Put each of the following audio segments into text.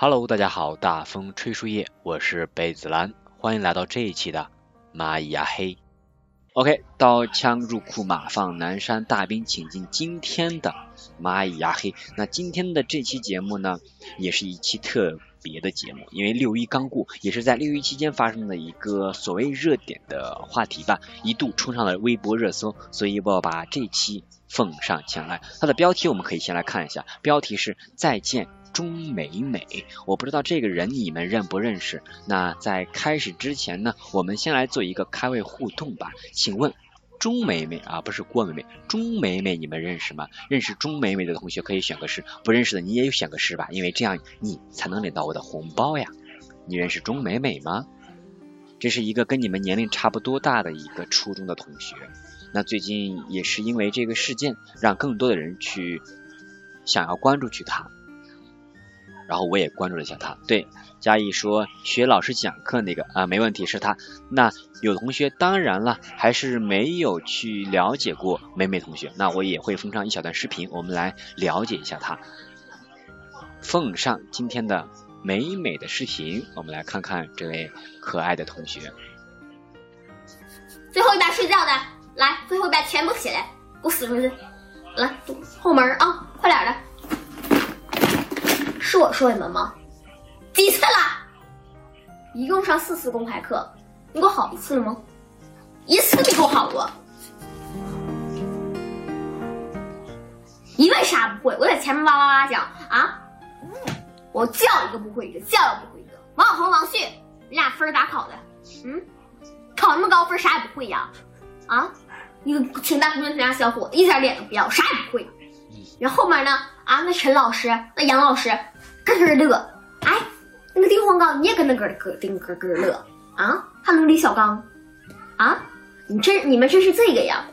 Hello，大家好，大风吹树叶，我是贝子兰，欢迎来到这一期的蚂蚁呀嘿。OK，刀枪入库，马放南山，大兵请进。今天的蚂蚁呀嘿，那今天的这期节目呢，也是一期特别的节目，因为六一刚过，也是在六一期间发生的一个所谓热点的话题吧，一度冲上了微博热搜，所以我把这期奉上前来。它的标题我们可以先来看一下，标题是再见。钟美美，我不知道这个人你们认不认识。那在开始之前呢，我们先来做一个开胃互动吧。请问钟美美啊，不是郭美美，钟美美你们认识吗？认识钟美美的同学可以选个是，不认识的你也有选个是吧，因为这样你才能领到我的红包呀。你认识钟美美吗？这是一个跟你们年龄差不多大的一个初中的同学。那最近也是因为这个事件，让更多的人去想要关注去他。然后我也关注了一下他，对，嘉义说学老师讲课那个啊，没问题，是他。那有同学当然了，还是没有去了解过美美同学，那我也会奉上一小段视频，我们来了解一下他。奉上今天的美美的视频，我们来看看这位可爱的同学。最后一班睡觉的，来，最后一班全部起来，给我死出去！来，后门啊，快点的。是我说你们吗？几次了？一共上四次公开课，你给我好一次了吗？一次没给我好过。你为啥不会？我在前面哇哇哇讲啊！我叫一个不会一个，叫一个不会一个。王小红、王旭，你俩分咋考的？嗯，考那么高分啥也不会呀？啊，一个挺大同学家小伙子，一点脸都不要，啥也不会。然后后面呢？啊，那陈老师，那杨老师。咯咯乐，哎，那个丁黄刚，你也跟那咯咯丁咯咯乐啊？还有李小刚，啊，你真你们真是这个呀？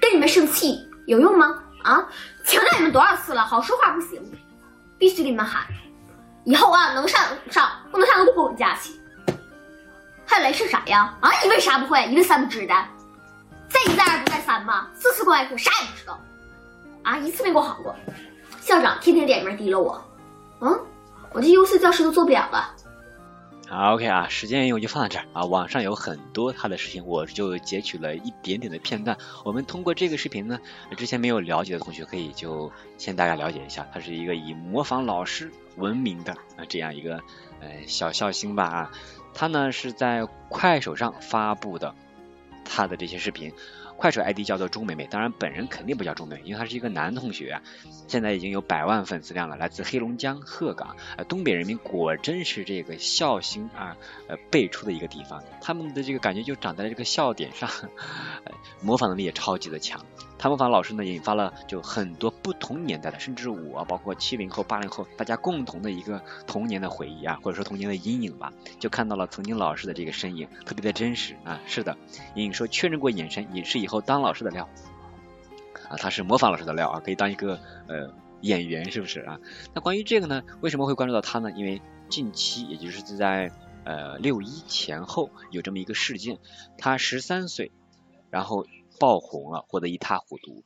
跟你们生气有用吗？啊，强调你们多少次了？好说话不行，必须给你们喊。以后啊，能上上，不能上都滚家去。还有雷是啥呀？啊，你为啥不会？一问三不知的，再一再二不再三吗？四次公开课啥也不知道。啊，一次没给我好过，校长天天点名提了我，嗯，我这优秀教师都做不了了。好，OK 啊，时间我就放在这儿啊。网上有很多他的视频，我就截取了一点点的片段。我们通过这个视频呢，之前没有了解的同学可以就先大概了解一下，他是一个以模仿老师闻名的啊这样一个呃小笑星吧啊。他呢是在快手上发布的他的这些视频。快手 ID 叫做钟美美，当然本人肯定不叫钟美美，因为他是一个男同学，现在已经有百万粉丝量了，来自黑龙江鹤岗，呃，东北人民果真是这个笑星啊，呃，辈出的一个地方，他们的这个感觉就长在这个笑点上，模仿能力也超级的强。他模仿老师呢，引发了就很多不同年代的，甚至我，包括七零后、八零后，大家共同的一个童年的回忆啊，或者说童年的阴影吧，就看到了曾经老师的这个身影，特别的真实啊。是的，隐隐说确认过眼神，也是以以后当老师的料啊，他是模仿老师的料啊，可以当一个呃演员，是不是啊？那关于这个呢，为什么会关注到他呢？因为近期，也就是在呃六一前后，有这么一个事件，他十三岁，然后。爆红了，活得一塌糊涂，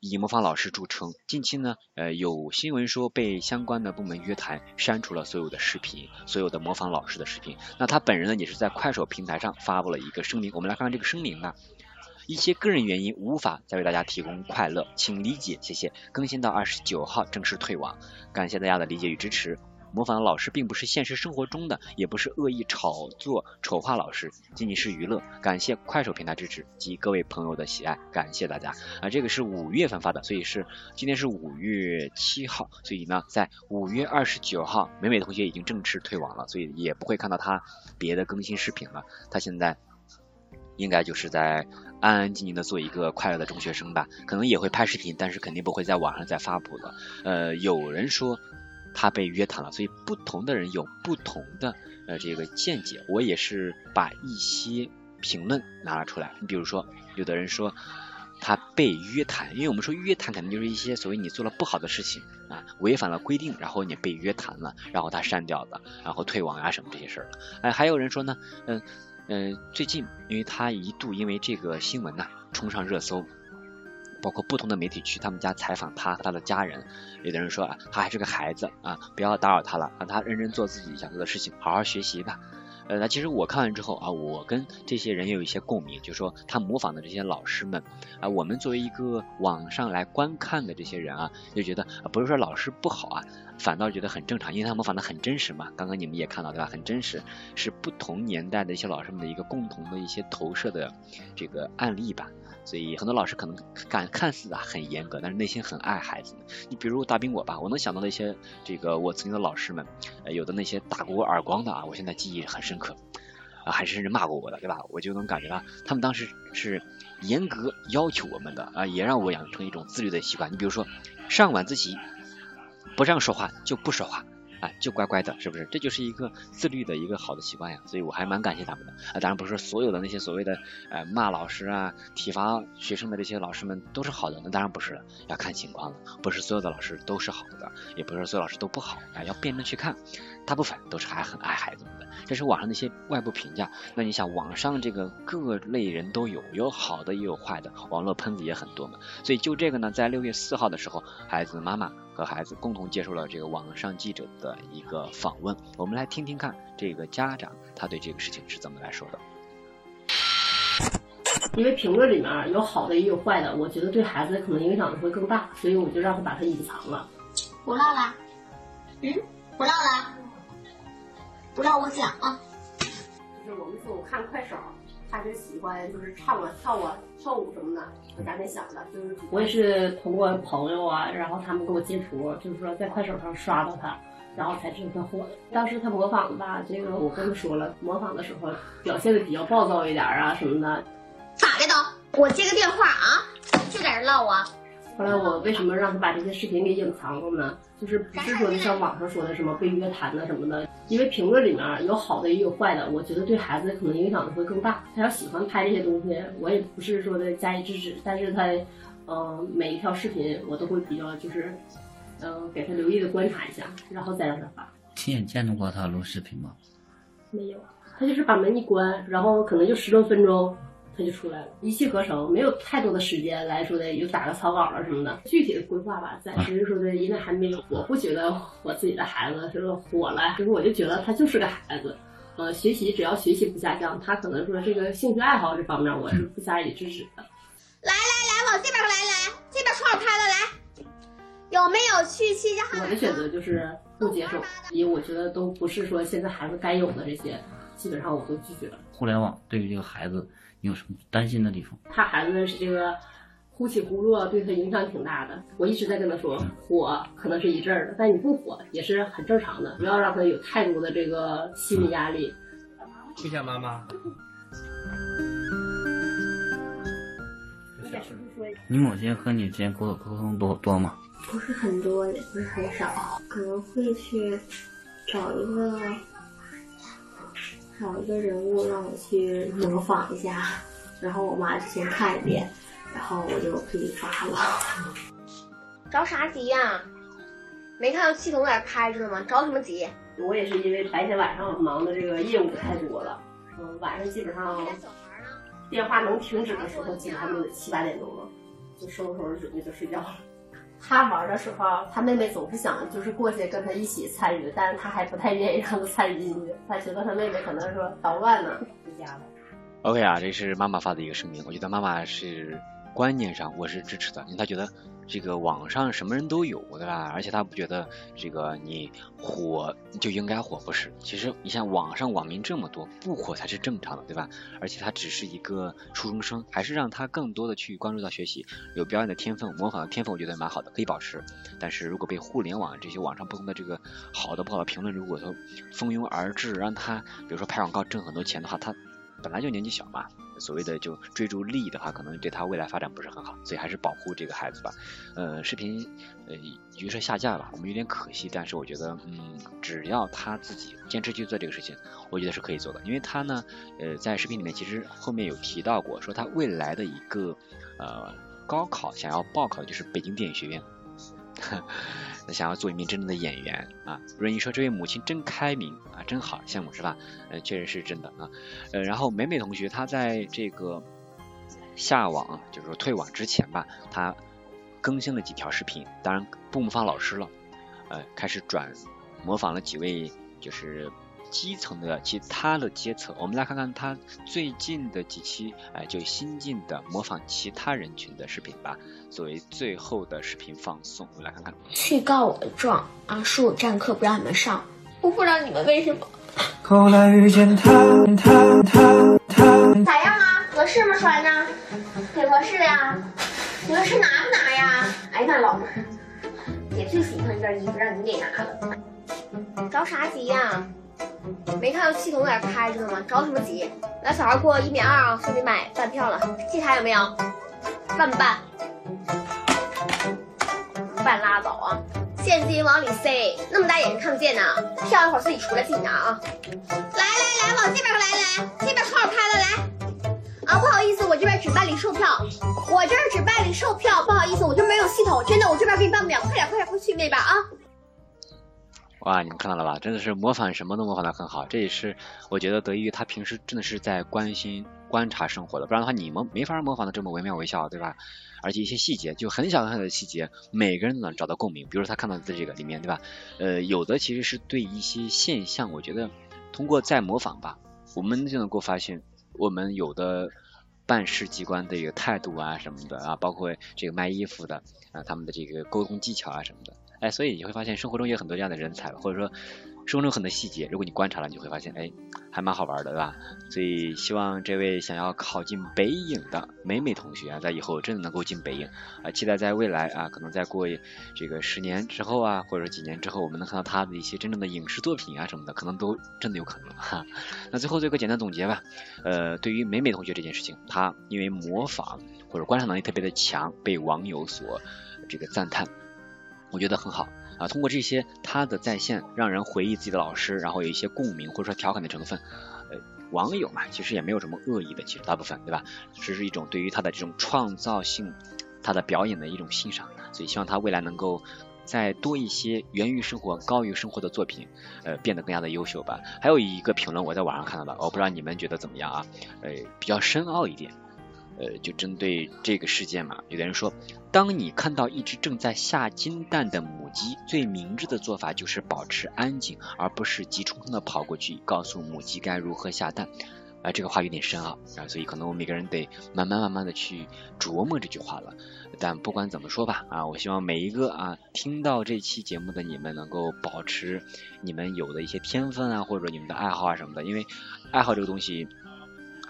以模仿老师著称。近期呢，呃，有新闻说被相关的部门约谈，删除了所有的视频，所有的模仿老师的视频。那他本人呢，也是在快手平台上发布了一个声明。我们来看看这个声明啊，一些个人原因无法再为大家提供快乐，请理解，谢谢。更新到二十九号正式退网，感谢大家的理解与支持。模仿老师并不是现实生活中的，也不是恶意炒作丑化老师，仅仅是娱乐。感谢快手平台支持及各位朋友的喜爱，感谢大家啊！这个是五月份发的，所以是今天是五月七号，所以呢，在五月二十九号，美美同学已经正式退网了，所以也不会看到他别的更新视频了。他现在应该就是在安安静静的做一个快乐的中学生吧，可能也会拍视频，但是肯定不会在网上再发布了。呃，有人说他被约谈了，所以不同的人有不同的呃这个见解。我也是把一些评论拿了出来，你比如说，有的人说他被约谈，因为我们说约谈肯定就是一些所谓你做了不好的事情啊，违反了规定，然后你被约谈了，然后他删掉了，然后退网啊什么这些事儿了。哎，还有人说呢，嗯。嗯，最近因为他一度因为这个新闻呢冲上热搜，包括不同的媒体去他们家采访他和他的家人，有的人说啊，他还是个孩子啊，不要打扰他了，让他认真做自己想做的事情，好好学习吧。呃，那其实我看完之后啊，我跟这些人也有一些共鸣，就是说他模仿的这些老师们啊，我们作为一个网上来观看的这些人啊，就觉得不是说老师不好啊，反倒觉得很正常，因为他模仿的很真实嘛。刚刚你们也看到对吧？很真实，是不同年代的一些老师们的一个共同的一些投射的这个案例吧。所以很多老师可能看看似啊很严格，但是内心很爱孩子。你比如大兵我吧，我能想到的一些这个我曾经的老师们，有的那些打过我耳光的啊，我现在记忆很深刻啊，还是人骂过我的，对吧？我就能感觉到他们当时是严格要求我们的啊，也让我养成一种自律的习惯。你比如说上晚自习不让说话就不说话。就乖乖的，是不是？这就是一个自律的一个好的习惯呀，所以我还蛮感谢他们的啊。当然不是说所有的那些所谓的呃骂老师啊、体罚学生的这些老师们都是好的，那当然不是了，要看情况了。不是所有的老师都是好的，也不是所有老师都不好啊，要辩证去看。大部分都是还很爱孩子们的，这是网上的一些外部评价。那你想，网上这个各类人都有，有好的也有坏的，网络喷子也很多嘛。所以就这个呢，在六月四号的时候，孩子的妈妈和孩子共同接受了这个网上记者的一个访问。我们来听听看这个家长他对这个事情是怎么来说的。因为评论里面有好的也有坏的，我觉得对孩子可能影响的会更大，所以我就让他把它隐藏了。不唠了，嗯，不唠了。不让我讲啊！就是我们说，我看快手，他就喜欢就是唱啊、跳啊、跳舞什么的。我赶紧想的，就是我也是通过朋友啊，然后他们给我截图，就是说在快手上刷到他，然后才知道他火的。当时他模仿的吧，这个我跟他说了，模仿的时候表现的比较暴躁一点啊什么的。咋的都？我接个电话啊，就在这唠啊。后来我为什么让他把这些视频给隐藏了呢？就是不是说的像网上说的什么被约谈的什么的，因为评论里面有好的也有坏的，我觉得对孩子可能影响的会更大。他要喜欢拍这些东西，我也不是说的加以制止，但是他，嗯，每一条视频我都会比较就是，嗯，给他留意的观察一下，然后再让他发。亲眼见到过他录视频吗？没有，他就是把门一关，然后可能就十多分钟。他就出来了，一气呵成，没有太多的时间来说的，又打个草稿了什么的。具体的规划吧，暂时说的，因为还没有。我不觉得我自己的孩子就是火了，就是我就觉得他就是个孩子，呃，学习只要学习不下降，他可能说这个兴趣爱好这方面，我是不加以制止的。来来来，往这边来来，这边窗户开了来，有没有去七家？我的选择就是不接受，因为我觉得都不是说现在孩子该有的这些，基本上我都拒绝了。互联网对于这个孩子。有什么担心的地方？怕孩子是这个忽起忽落，对他影响挺大的。我一直在跟他说，火可能是一阵儿的，但你不火也是很正常的。不要让他有太多的这个心理压力。谢谢妈妈。你母亲和你之间沟沟通多多吗？不是很多，也不是很少，可能会去找一个。找一个人物让我去模仿一下，然后我妈先看一遍，然后我就可以发了。着啥急呀？没看到系统在开着呢吗？着什么急？我也是因为白天晚上忙的这个业务太多了，嗯，晚上基本上电话能停止的时候，基本上都得七八点钟了，就收拾收拾准备就睡觉了。他玩的时候，他妹妹总是想就是过去跟他一起参与，但是他还不太愿意让他参与进去，他觉得他妹妹可能说捣乱呢，回家了。OK 啊，这是妈妈发的一个声明，我觉得妈妈是观念上我是支持的，因为她觉得这个网上什么人都有，对吧？而且他不觉得这个你火就应该火，不是？其实你像网上网民这么多，不火才是正常的，对吧？而且他只是一个初中生，还是让他更多的去关注到学习，有表演的天分、模仿的天分，我觉得蛮好的，可以保持。但是如果被互联网这些网上不同的这个好的不好的评论，如果说蜂拥而至，让他比如说拍广告挣很多钱的话，他本来就年纪小嘛。所谓的就追逐利益的话，可能对他未来发展不是很好，所以还是保护这个孩子吧。呃，视频呃于是下架了，我们有点可惜，但是我觉得，嗯，只要他自己坚持去做这个事情，我觉得是可以做的。因为他呢，呃，在视频里面其实后面有提到过，说他未来的一个呃高考想要报考就是北京电影学院。那想要做一名真正的演员啊，润一说这位母亲真开明啊，真好，羡慕是吧？呃，确实是真的啊。呃，然后美美同学她在这个下网，就是说退网之前吧，她更新了几条视频，当然不模仿老师了，呃，开始转模仿了几位就是。基层的其他的阶层，我们来看看他最近的几期，哎，就新进的模仿其他人群的视频吧，作为最后的视频放送，我们来看看。去告我的状啊，说我占课不让你们上，我不知道你们为什么。后来遇见他，他，他，他，咋样啊？合适吗？穿的？挺合适的呀。你们是拿不拿呀？哎，那老妹儿，也最喜欢一件衣服，让你给拿了，着啥急呀？没看到系统在那开着呢吗？着什么急？来，小孩过一米二啊，送你买半票了。其他有没有？办不办？办拉倒啊！现金往里塞，那么大眼睛看不见呢？票一会儿自己出来自己拿啊！来来来，往这边来来，这边号开了来。啊，不好意思，我这边只办理售票，我这儿只办理售票，不好意思，我这边没有系统，真的，我这边给你办不了，快点快点快去那边啊！哇，你们看到了吧？真的是模仿什么都模仿的很好，这也是我觉得得益于他平时真的是在关心、观察生活的，不然的话你们没法模仿的这么惟妙惟肖，对吧？而且一些细节，就很小很小的细节，每个人都能找到共鸣。比如说他看到的这个里面，对吧？呃，有的其实是对一些现象，我觉得通过再模仿吧，我们就能够发现，我们有的办事机关的一个态度啊什么的啊，包括这个卖衣服的啊，他们的这个沟通技巧啊什么的。哎，所以你会发现生活中有很多这样的人才，或者说生活中很多细节，如果你观察了，你就会发现，哎，还蛮好玩的，对吧？所以希望这位想要考进北影的美美同学啊，在以后真的能够进北影啊，期待在未来啊，可能再过这个十年之后啊，或者说几年之后，我们能看到他的一些真正的影视作品啊什么的，可能都真的有可能哈。那最后做一个简单总结吧，呃，对于美美同学这件事情，她因为模仿或者观察能力特别的强，被网友所这个赞叹。我觉得很好啊，通过这些他的在线，让人回忆自己的老师，然后有一些共鸣或者说调侃的成分。呃，网友嘛，其实也没有什么恶意的，其实大部分对吧？只是一种对于他的这种创造性，他的表演的一种欣赏。所以希望他未来能够再多一些源于生活、高于生活的作品，呃，变得更加的优秀吧。还有一个评论我在网上看到的，我不知道你们觉得怎么样啊？呃，比较深奥一点。呃，就针对这个事件嘛，有的人说，当你看到一只正在下金蛋的母鸡，最明智的做法就是保持安静，而不是急冲冲的跑过去告诉母鸡该如何下蛋。啊，这个话有点深奥啊，所以可能我们每个人得慢慢慢慢的去琢磨这句话了。但不管怎么说吧，啊，我希望每一个啊听到这期节目的你们能够保持你们有的一些天分啊，或者你们的爱好啊什么的，因为爱好这个东西。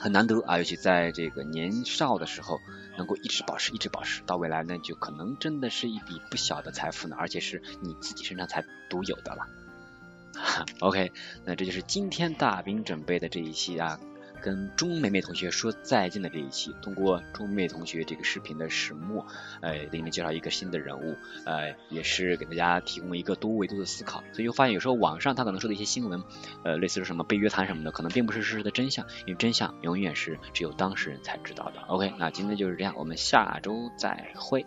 很难得啊，尤其在这个年少的时候，能够一直保持，一直保持到未来，呢就可能真的是一笔不小的财富呢，而且是你自己身上才独有的了。OK，那这就是今天大兵准备的这一期啊。跟钟美美同学说再见的这一期，通过钟美美同学这个视频的始末，呃，给你们介绍一个新的人物，呃，也是给大家提供一个多维度的思考。所以就发现有时候网上他可能说的一些新闻，呃，类似于什么被约谈什么的，可能并不是事实的真相，因为真相永远是只有当事人才知道的。OK，那今天就是这样，我们下周再会。